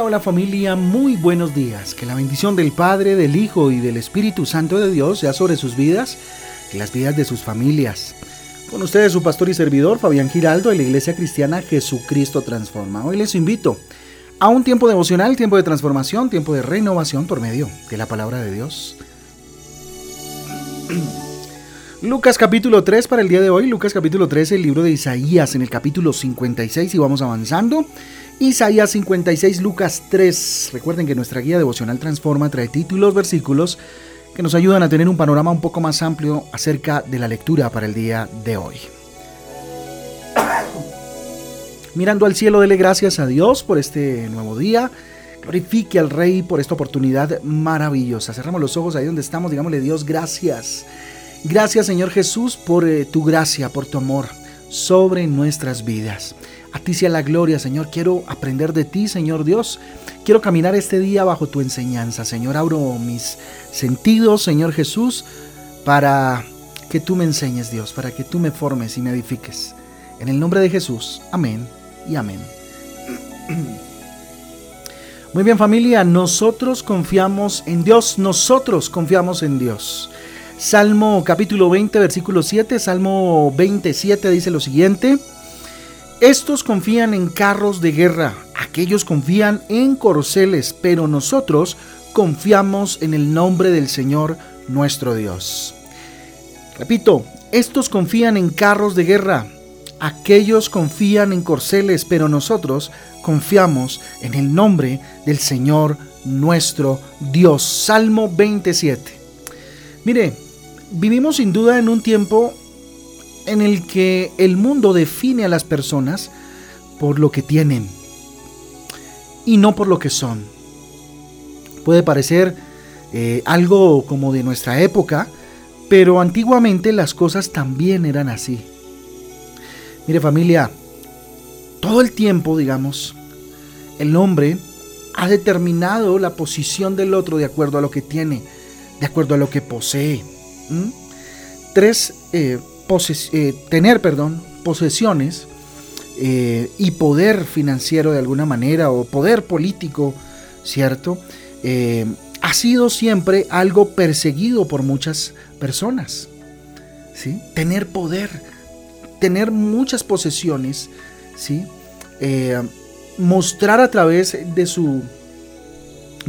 Hola, familia, muy buenos días. Que la bendición del Padre, del Hijo y del Espíritu Santo de Dios sea sobre sus vidas y las vidas de sus familias. Con ustedes su pastor y servidor Fabián Giraldo de la Iglesia Cristiana Jesucristo Transforma. Hoy les invito a un tiempo devocional, tiempo de transformación, tiempo de renovación por medio de la palabra de Dios. Lucas capítulo 3 para el día de hoy, Lucas capítulo 3, el libro de Isaías en el capítulo 56 y vamos avanzando. Isaías 56, Lucas 3. Recuerden que nuestra guía devocional Transforma trae títulos, versículos que nos ayudan a tener un panorama un poco más amplio acerca de la lectura para el día de hoy. Mirando al cielo, dele gracias a Dios por este nuevo día. Glorifique al Rey por esta oportunidad maravillosa. Cerramos los ojos ahí donde estamos. Digámosle Dios, gracias. Gracias Señor Jesús por eh, tu gracia, por tu amor sobre nuestras vidas. A ti sea la gloria, Señor. Quiero aprender de ti, Señor Dios. Quiero caminar este día bajo tu enseñanza, Señor. Abro mis sentidos, Señor Jesús, para que tú me enseñes, Dios, para que tú me formes y me edifiques. En el nombre de Jesús. Amén y amén. Muy bien familia, nosotros confiamos en Dios, nosotros confiamos en Dios. Salmo capítulo 20, versículo 7, Salmo 27 dice lo siguiente. Estos confían en carros de guerra, aquellos confían en corceles, pero nosotros confiamos en el nombre del Señor nuestro Dios. Repito, estos confían en carros de guerra, aquellos confían en corceles, pero nosotros confiamos en el nombre del Señor nuestro Dios. Salmo 27. Mire, vivimos sin duda en un tiempo en el que el mundo define a las personas por lo que tienen y no por lo que son. Puede parecer eh, algo como de nuestra época, pero antiguamente las cosas también eran así. Mire familia, todo el tiempo, digamos, el hombre ha determinado la posición del otro de acuerdo a lo que tiene, de acuerdo a lo que posee. Tres eh, eh, tener, perdón, posesiones eh, y poder financiero de alguna manera o poder político, ¿cierto? Ha sido siempre algo perseguido por muchas personas. ¿sí? Tener poder, tener muchas posesiones, ¿sí? mostrar a través de su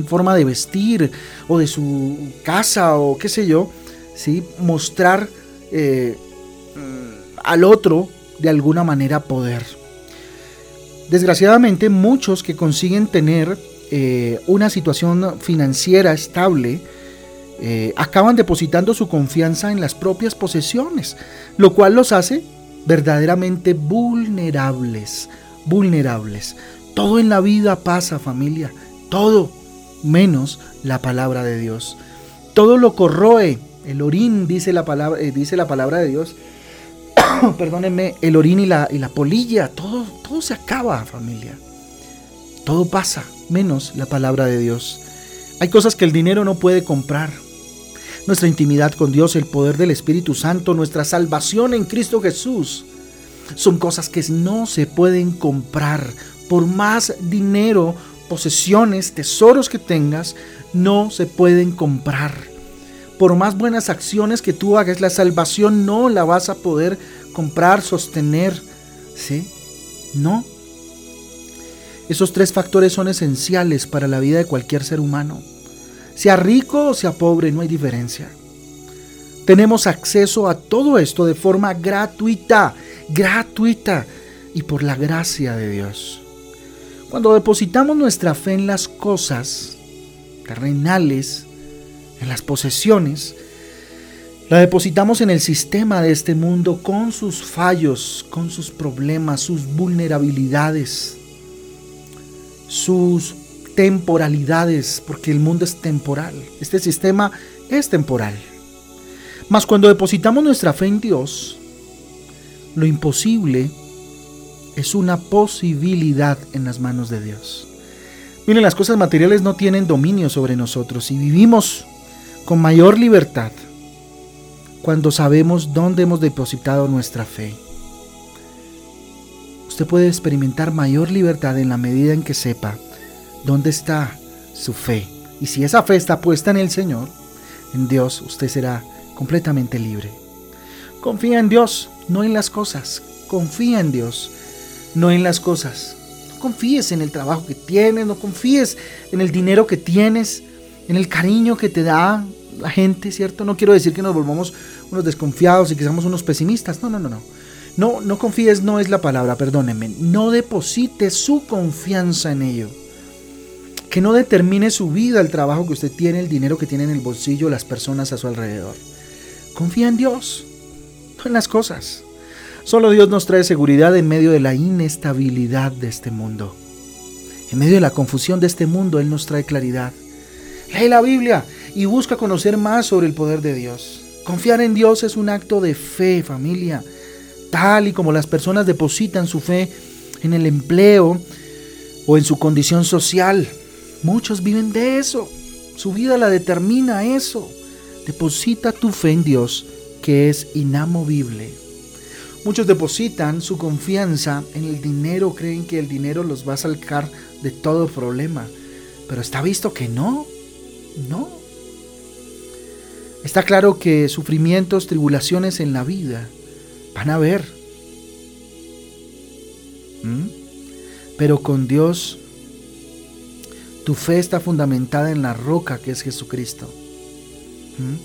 forma de vestir o de su casa o qué sé yo, ¿sí? mostrar al otro de alguna manera poder. Desgraciadamente muchos que consiguen tener eh, una situación financiera estable eh, acaban depositando su confianza en las propias posesiones, lo cual los hace verdaderamente vulnerables, vulnerables. Todo en la vida pasa familia, todo menos la palabra de Dios. Todo lo corroe, el orín dice la palabra, eh, dice la palabra de Dios, perdónenme, el orín y la, y la polilla, todo, todo se acaba, familia. Todo pasa, menos la palabra de Dios. Hay cosas que el dinero no puede comprar. Nuestra intimidad con Dios, el poder del Espíritu Santo, nuestra salvación en Cristo Jesús, son cosas que no se pueden comprar. Por más dinero, posesiones, tesoros que tengas, no se pueden comprar por más buenas acciones que tú hagas, la salvación no la vas a poder comprar, sostener. ¿Sí? No. Esos tres factores son esenciales para la vida de cualquier ser humano. Sea rico o sea pobre, no hay diferencia. Tenemos acceso a todo esto de forma gratuita, gratuita y por la gracia de Dios. Cuando depositamos nuestra fe en las cosas terrenales, en las posesiones, la depositamos en el sistema de este mundo con sus fallos, con sus problemas, sus vulnerabilidades, sus temporalidades, porque el mundo es temporal. Este sistema es temporal. Mas cuando depositamos nuestra fe en Dios, lo imposible es una posibilidad en las manos de Dios. Miren, las cosas materiales no tienen dominio sobre nosotros y vivimos con mayor libertad cuando sabemos dónde hemos depositado nuestra fe. Usted puede experimentar mayor libertad en la medida en que sepa ¿Dónde está su fe? Y si esa fe está puesta en el Señor, en Dios, usted será completamente libre. Confía en Dios, no en las cosas. Confía en Dios, no en las cosas. No confíes en el trabajo que tienes, no confíes en el dinero que tienes, en el cariño que te da la gente, ¿cierto? No quiero decir que nos volvamos unos desconfiados y que seamos unos pesimistas. No, no, no, no. No, no confíes, no es la palabra, perdónenme. No deposite su confianza en ello. Que no determine su vida, el trabajo que usted tiene, el dinero que tiene en el bolsillo, las personas a su alrededor. Confía en Dios, no en las cosas. Solo Dios nos trae seguridad en medio de la inestabilidad de este mundo. En medio de la confusión de este mundo, Él nos trae claridad. Lee la Biblia y busca conocer más sobre el poder de Dios. Confiar en Dios es un acto de fe, familia. Tal y como las personas depositan su fe en el empleo o en su condición social, Muchos viven de eso. Su vida la determina eso. Deposita tu fe en Dios, que es inamovible. Muchos depositan su confianza en el dinero, creen que el dinero los va a sacar de todo problema. Pero está visto que no, no. Está claro que sufrimientos, tribulaciones en la vida van a haber. ¿Mm? Pero con Dios tu fe está fundamentada en la roca que es Jesucristo. ¿Mm?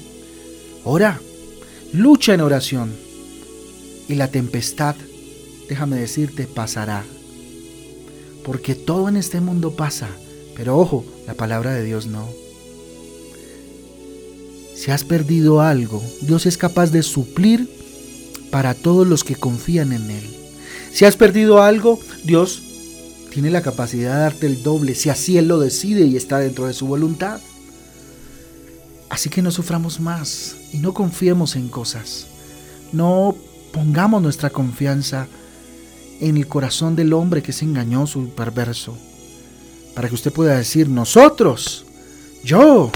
Ora, lucha en oración y la tempestad, déjame decirte, pasará. Porque todo en este mundo pasa, pero ojo, la palabra de Dios no. Si has perdido algo, Dios es capaz de suplir para todos los que confían en Él. Si has perdido algo, Dios tiene la capacidad de darte el doble si así Él lo decide y está dentro de su voluntad. Así que no suframos más y no confiemos en cosas. No pongamos nuestra confianza en el corazón del hombre que es engañoso y perverso. Para que usted pueda decir, nosotros, yo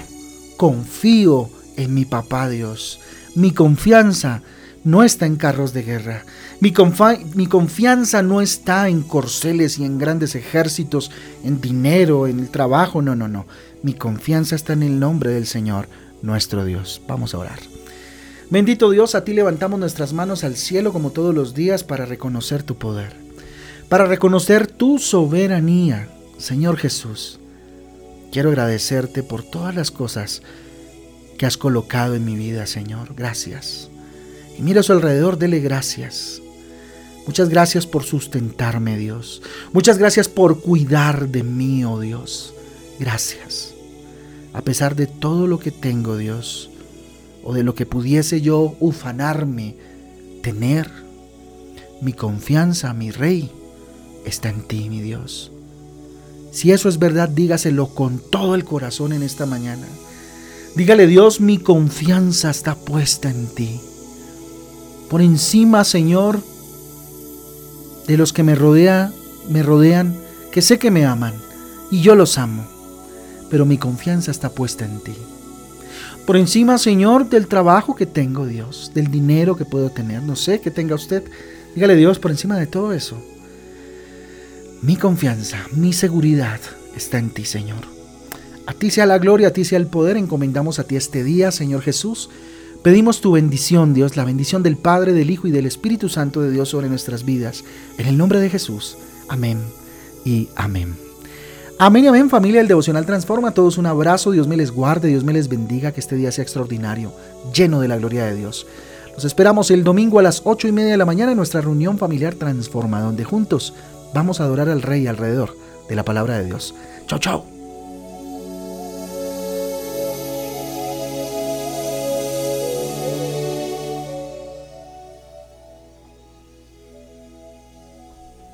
confío en mi papá Dios. Mi confianza no está en carros de guerra. Mi, mi, confianza no está en corceles y en grandes ejércitos, en dinero, en el trabajo. No, no, no. Mi confianza está en el nombre del Señor, nuestro Dios. Vamos a orar. Bendito Dios, a ti levantamos nuestras manos al cielo como todos los días para reconocer tu poder, para reconocer tu soberanía, Señor Jesús. Quiero agradecerte por todas las cosas que has colocado en mi vida, Señor. Gracias y mira a su alrededor, dele gracias. Muchas gracias por sustentarme, Dios. Muchas gracias por cuidar de mí, oh Dios. Gracias. A pesar de todo lo que tengo, Dios, o de lo que pudiese yo ufanarme, tener, mi confianza, mi Rey, está en ti, mi Dios. Si eso es verdad, dígaselo con todo el corazón en esta mañana. Dígale, Dios, mi confianza está puesta en ti por encima, Señor, de los que me rodea, me rodean, que sé que me aman y yo los amo, pero mi confianza está puesta en ti. Por encima, Señor, del trabajo que tengo, Dios, del dinero que puedo tener, no sé que tenga usted. Dígale, Dios, por encima de todo eso, mi confianza, mi seguridad está en ti, Señor. A ti sea la gloria, a ti sea el poder, encomendamos a ti este día, Señor Jesús. Pedimos tu bendición, Dios, la bendición del Padre, del Hijo y del Espíritu Santo de Dios sobre nuestras vidas. En el nombre de Jesús. Amén y amén. Amén y amén, familia del Devocional Transforma. A todos un abrazo. Dios me les guarde, Dios me les bendiga. Que este día sea extraordinario, lleno de la gloria de Dios. Los esperamos el domingo a las ocho y media de la mañana en nuestra reunión familiar Transforma, donde juntos vamos a adorar al Rey alrededor de la palabra de Dios. Chao, chao.